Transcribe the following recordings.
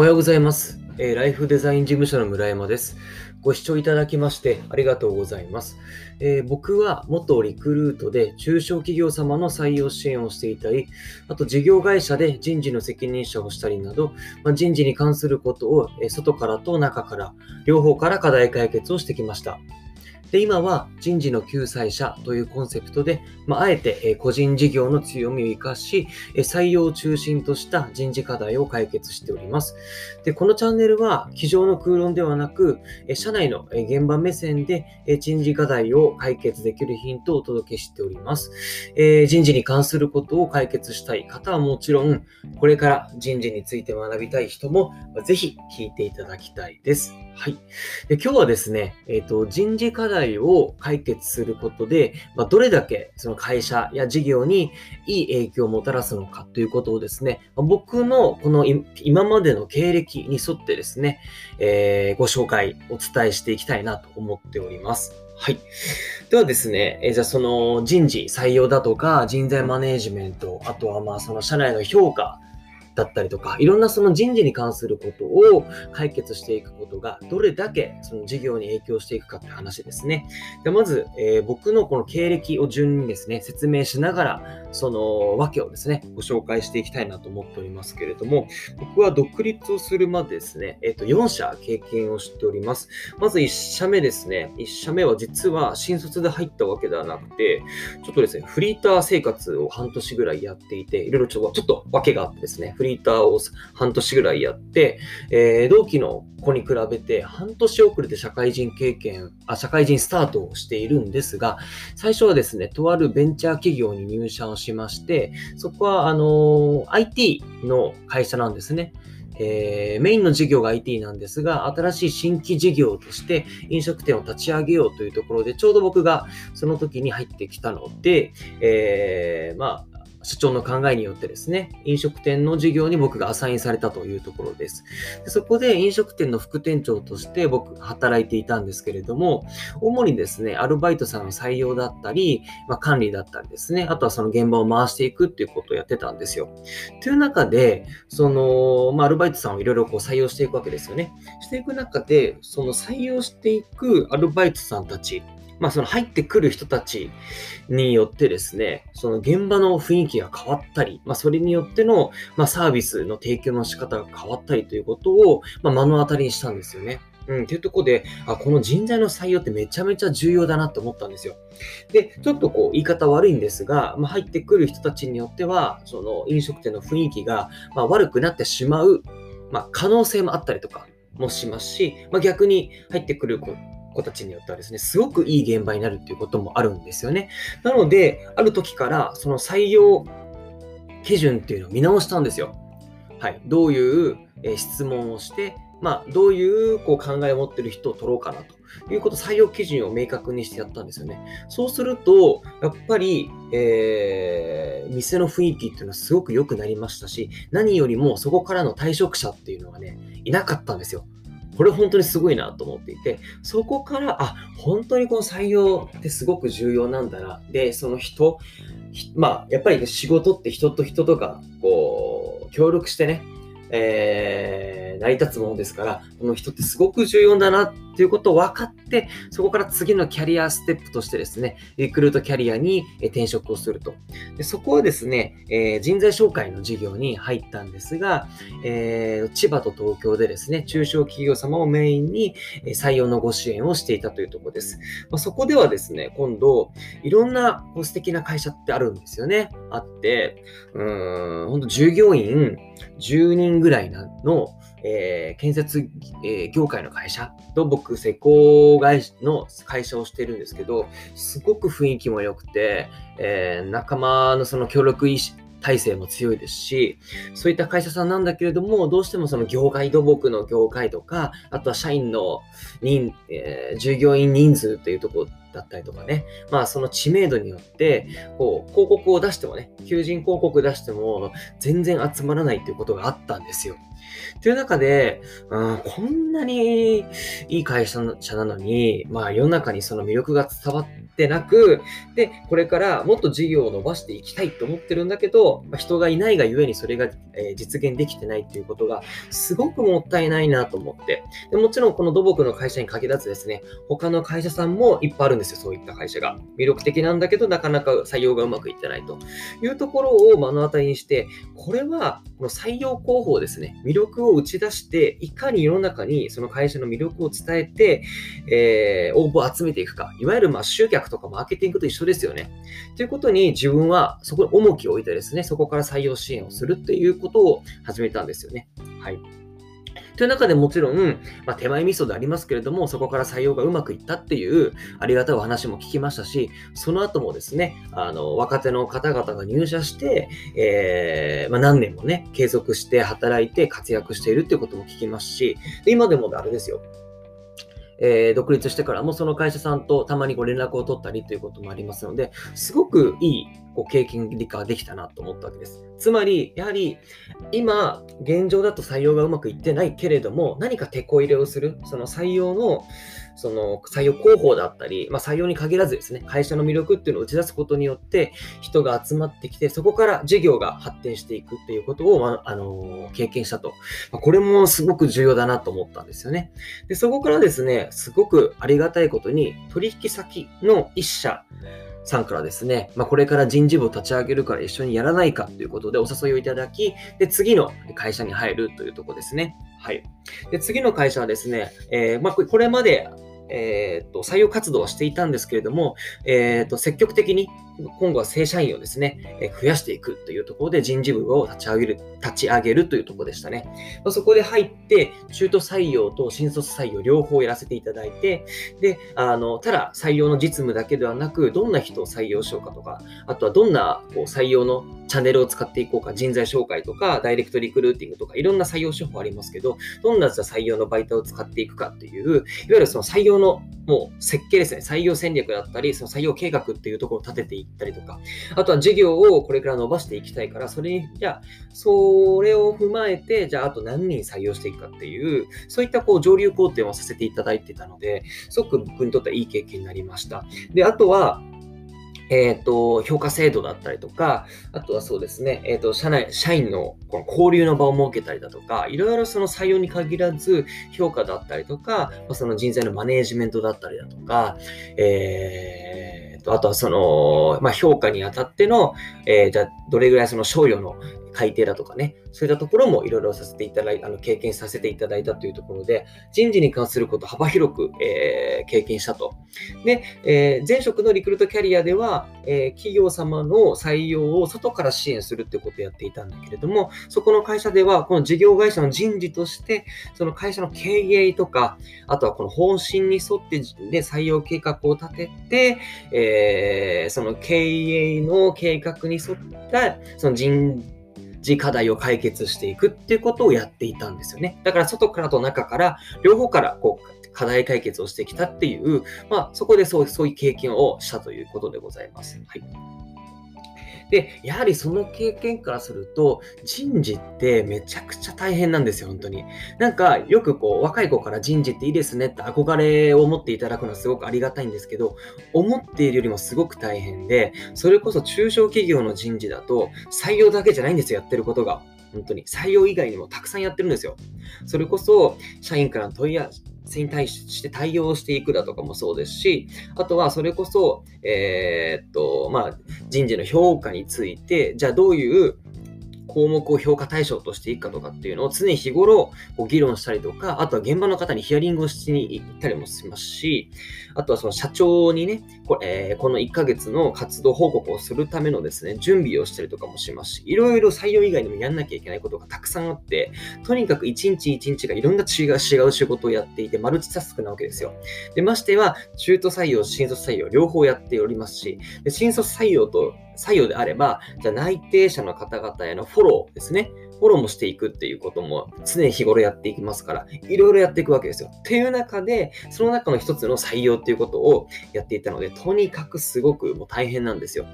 おはようございます、えーライフデザイン事務所の村山です。ご視聴いただきましてありがとうございます。えー僕は元リクルートで中小企業様の採用支援をしていたり、あと事業会社で人事の責任者をしたりなど、まあ、人事に関することを、え外からと中から、両方から課題解決をしてきました。で、今は人事の救済者というコンセプトで、まあ、あえて個人事業の強みを生かし、採用を中心とした人事課題を解決しております。で、このチャンネルは、机上の空論ではなく、社内の現場目線で人事課題を解決できるヒントをお届けしております。えー人事に関することを解決したい方はもちろん、これから人事について学びたい人も、ぜひ聞いていただきたいです。はい。で今日はですね、えっ、と、人事課題を解決することで、まあ、どれだけその会社や事業にいい影響をもたらすのかということをですね、まあ僕のこの今までの経歴に沿ってですね、えーご紹介、お伝えしていきたいなと思っております。はい。ではですね、えじゃあその人事、採用だとか人材マネージメント、あとはまあその社内の評価だったりとか、いろんなその人事に関することを解決していくことがどれだけその事業に影響していくかって話ですね。でまず、えー僕のこの経歴を順にですね、説明しながら、その訳をですね、ご紹介していきたいなと思っておりますけれども、僕は独立をするまでですね、えっ、と、4社経験をしております。まず1社目ですね、1社目は実は新卒で入ったわけではなくて、ちょっとですね、フリーター生活を半年ぐらいやっていて、いろいろちょっとちょっと訳があってですね、フリーターを半年ぐらいやって、えー同期の子に比べて半年遅れて社会人経験あ、社会人スタートをしているんですが、最初はですね、とあるベンチャー企業に入社をしまして、そこは、あの IT の会社なんですね。えーメインの事業が IT なんですが、新しい新規事業として飲食店を立ち上げようというところで、ちょうど僕がその時に入ってきたので、えーまあ、社長の考えによってですね、飲食店の事業に僕がアサインされたというところです。でそこで飲食店の副店長として僕働いていたんですけれども、主にですね、アルバイトさんの採用だったり、まあ、管理だったりですね、あとはその現場を回していくっていうことをやってたんですよ。という中で、その、まあ、アルバイトさんをいろいろこう採用していくわけですよね。していく中で、その採用していくアルバイトさんたち、まあ、その入ってくる人たちによってですね、その現場の雰囲気が変わったり、まあ、それによっての、まあ、サービスの提供の仕方が変わったりということを、まあ、目の当たりにしたんですよね。うん、っていうとこで、あ、この人材の採用ってめちゃめちゃ重要だなって思ったんですよ。で、ちょっとこう言い方悪いんですが、まあ、入ってくる人たちによっては、その飲食店の雰囲気が、まあ、悪くなってしまう、まあ、可能性もあったりとかもしますし、まあ、逆に入ってくる子たちによってはですね、すごくいい現場になるっていうこともあるんですよね。なので、ある時からその採用基準っていうのを見直したんですよ。はい。どういう質問をして、まあ、どういうこう考えを持ってる人を取ろうかなということ、採用基準を明確にしてやったんですよね。そうすると、やっぱり、えー店の雰囲気っていうのはすごく良くなりましたし、何よりもそこからの退職者っていうのがね、いなかったんですよ。これ本当にすごいなと思っていて、そこから、あ、本当にこの採用ってすごく重要なんだな。で、その人、まあ、やっぱりね仕事って人と人とか、こう、協力してね、えー成り立つものですから、この人ってすごく重要だなってということを分かって、そこから次のキャリアステップとしてですね、リクルートキャリアに転職をすると。でそこはですね、えー人材紹介の事業に入ったんですが、えー千葉と東京でですね、中小企業様をメインに採用のご支援をしていたというところです。まあ、そこではですね、今度、いろんなこう素敵な会社ってあるんですよね。あって、うん、本当従業員10人ぐらいの、えー建設、えー業界の会社と僕、施工会社の会社をしてるんですけど、すごく雰囲気も良くて、えー仲間のその協力意識体制も強いですし、そういった会社さんなんだけれども、どうしてもその業界、土木の業界とか、あとは社員の人、えー従業員人数というところだったりとかね、まあその知名度によって、こう、広告を出してもね、求人広告出しても全然集まらないということがあったんですよ。という中で、うん、こんなにいい会社なのに、まあ世の中にその魅力が伝わってなく、で、これからもっと事業を伸ばしていきたいと思ってるんだけど、まあ、人がいないがゆえにそれが、えー、実現できてないっていうことが、すごくもったいないなと思って。でもちろんこの土木の会社に限らずですね、他の会社さんもいっぱいあるんですよ、そういった会社が。魅力的なんだけど、なかなか採用がうまくいってないというところを目の当たりにして、これはこの採用広報ですね、魅力力を打ち出して、いかに世の中にその会社の魅力を伝えて、えー、応募を集めていくか。いわゆるま集客とかマーケティングと一緒ですよね。ということに自分はそこに重きを置いてですね、そこから採用支援をするっていうことを始めたんですよね。はい。という中でもちろん、まあ、手前味噌でありますけれども、そこから採用がうまくいったっていうありがたいお話も聞きましたし、その後もですね、あの、若手の方々が入社して、えー、まあ、何年もね、継続して働いて活躍しているっていうことも聞きますし、で今でもあれですよ、えー、独立してからもその会社さんとたまにご連絡を取ったりということもありますので、すごくいいこう経験理化できたなと思ったわけです。つまり、やはり今、現状だと採用がうまくいってないけれども、何か手こ入れをする、その採用のその採用広報だったり、まあ、採用に限らずですね、会社の魅力っていうのを打ち出すことによって、人が集まってきて、そこから事業が発展していくっていうことを、まあ、あの経験したと。まあ、これもすごく重要だなと思ったんですよね。で、そこからですね、すごくありがたいことに、取引先の一社、さんからですね、まあ、これから人事部を立ち上げるから一緒にやらないかということでお誘いをいただき、で、次の会社に入るというとこですね。はい。で、次の会社はですね、えー、まあ、これまでえーと、採用活動はしていたんですけれども、えーと、積極的に今後は正社員をですね、え増やしていくというところで人事部を立ち上げる、立ち上げるというところでしたね。まそこで入って、中途採用と新卒採用両方やらせていただいて、で、あの、ただ採用の実務だけではなく、どんな人を採用しようかとか、あとはどんなこう採用のチャンネルを使っていこうか、人材紹介とか、ダイレクトリクルーティングとか、いろんな採用手法ありますけど、どんな採用の媒体を使っていくかっていう、いわゆるその採用のもう設計ですね、採用戦略だったり、その採用計画っていうところを立てていったりとか、あとは事業をこれから伸ばしていきたいから、それに、じゃあ、それを踏まえて、じゃあ、あと何人採用していくかっていう、そういったこう上流工程をさせていただいてたので、すごく僕にとってはいい経験になりました。で、あとは、えっ、ー、と、評価制度だったりとか、あとはそうですね、えっ、ー、と、社内、社員のこの交流の場を設けたりだとか、いろいろその採用に限らず、評価だったりとか、その人材のマネージメントだったりだとか、えー、と、あとはその、まあ、評価にあたっての、えー、じゃあ、どれぐらいその賞与の改定だとかね、そういったところもいろいろさせていただいた、あの経験させていただいたというところで、人事に関すること幅広く、えー、経験したと。で、えー、前職のリクルートキャリアでは、えー、企業様の採用を外から支援するってことをやっていたんだけれども、そこの会社では、この事業会社の人事として、その会社の経営とか、あとはこの方針に沿ってで採用計画を立てて、えー、その経営の計画に沿った、その人事課題を解決していくっていうことをやっていたんですよね。だから外からと中から両方からこう課題解決をしてきたっていう、まあそこでそうそういう経験をしたということでございます。はい。で、やはりその経験からすると、人事ってめちゃくちゃ大変なんですよ、本当に。なんか、よくこう、若い子から人事っていいですねって憧れを持っていただくのはすごくありがたいんですけど、思っているよりもすごく大変で、それこそ中小企業の人事だと、採用だけじゃないんですよ、やってることが。本当に。採用以外にもたくさんやってるんですよ。それこそ、社員からの問い合わせそれ、に対して対応していくだとかもそうですし、あとはそれこそ、えー、っと、まあ、人事の評価について、じゃあどういう項目を評価対象としていくかとかっていうのを常日頃こう議論したりとか、あとは現場の方にヒアリングをしに行ったりもしますし、あとはその社長にね、これ、えー、この1ヶ月の活動報告をするためのですね、準備をしたりとかもしますし、いろいろ採用以外にもやんなきゃいけないことがたくさんあって、とにかく一日一日がいろんな違う違う仕事をやっていて、マルチタスクなわけですよ。で、ましては、中途採用、新卒採用、両方やっておりますし、で新卒採用と採用であれば、じゃあ内定者の方々へのフォローですね。フォローもしていくっていうことも常日頃やっていきますから、いろいろやっていくわけですよ。っていう中で、その中の一つの採用っていうことをやっていたので、とにかくすごくもう大変なんですよ。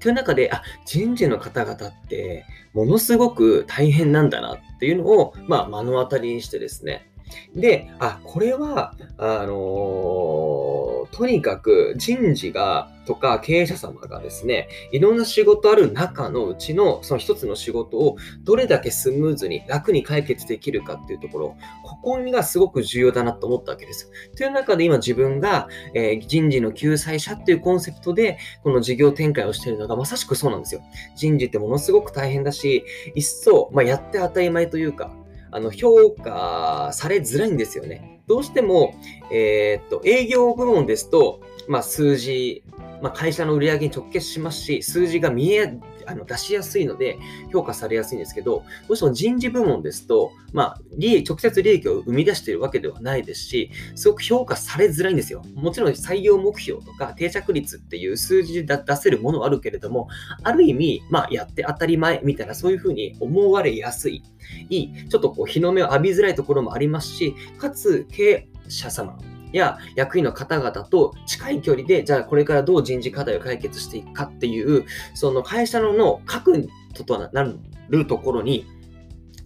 という中で、あ、人事の方々って、ものすごく大変なんだなっていうのを、まあ、目の当たりにしてですね、で、あ、これは、あのー、とにかく人事が、とか経営者様がですね、いろんな仕事ある中のうちのその一つの仕事をどれだけスムーズに楽に解決できるかっていうところ、ここがすごく重要だなと思ったわけです。という中で今自分が、えー、人事の救済者っていうコンセプトでこの事業展開をしているのがまさしくそうなんですよ。人事ってものすごく大変だし、一層、まあ、やって当たり前というか、あの評価されづらいんですよね。どうしても、えー、っと営業部門ですと、まあ、数字、まあ、会社の売り上げに直結しますし、数字が見えあの出しやすいので評価されやすいんですけど、どうしても人事部門ですと、まあ、利益直接利益を生み出しているわけではないですし、すごく評価されづらいんですよ。もちろん採用目標とか定着率っていう数字で出せるものはあるけれども、ある意味、まあ、やって当たり前みたいな、そういうふうに思われやすい、いい、ちょっとこう日の目を浴びづらいところもありますし、かつ経営者様、や役員の方々と近い距離で、じゃあこれからどう人事課題を解決していくかっていう、その会社のの核となるところに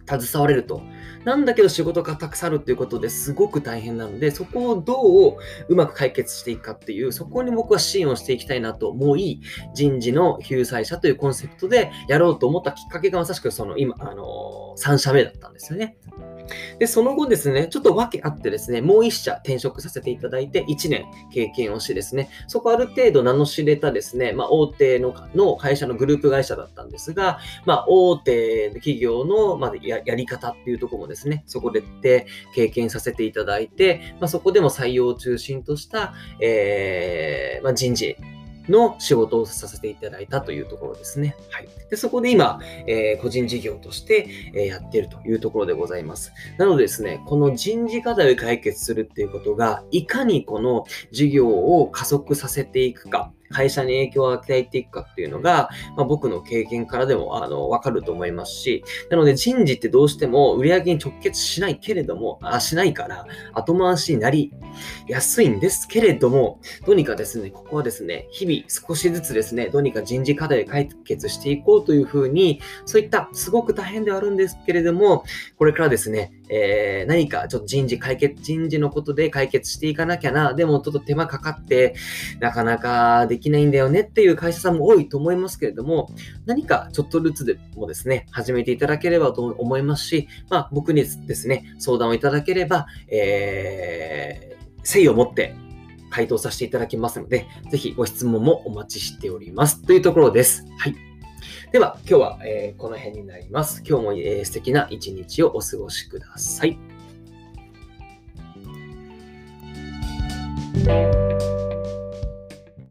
携われると。なんだけど仕事がたくさんあるっていうことですごく大変なので、そこをどううまく解決していくかっていう、そこに僕は支援をしていきたいなと思い、人事の救済者というコンセプトでやろうと思ったきっかけがまさしくその今、あのー、3社目だったんですよね。で、その後ですね、ちょっと訳あってですね、もう1社転職させていただいて、1年経験をしてですね、そこある程度名の知れたですね、まあ、大手のの会社のグループ会社だったんですが、まあ、大手企業の、まあ、やり方っていうところもですね、そこでって経験させていただいて、まあ、そこでも採用を中心とした、えーま、人事の仕事をさせていただいたというところですね。はい。で、そこで今、えー、個人事業として、え、やっているというところでございます。なのでですね、この人事課題を解決するっていうことが、いかにこの事業を加速させていくか、会社に影響を与えていくかっていうのが、まあ、僕の経験からでもあの分かると思いますし、なので人事ってどうしても売上に直結しないけれども、あしないから後回しになりやすいんですけれども、どうにかですね、ここはですね、日々少しずつですね、どうにか人事課題を解決していこうというふうに、そういったすごく大変ではあるんですけれども、これからですね、えー、何かちょっと人事解決、人事のことで解決していかなきゃな、でもちょっと手間かかって、なかなかできないんだよねっていう会社さんも多いと思いますけれども、何かちょっとずつでもですね、始めていただければと思いますし、まあ僕にですね、相談をいただければ、えー、誠意を持って回答させていただきますので、ぜひご質問もお待ちしております。というところです。はい。では、今日は、えー、この辺になります。今日も、えー、素敵な一日をお過ごしください。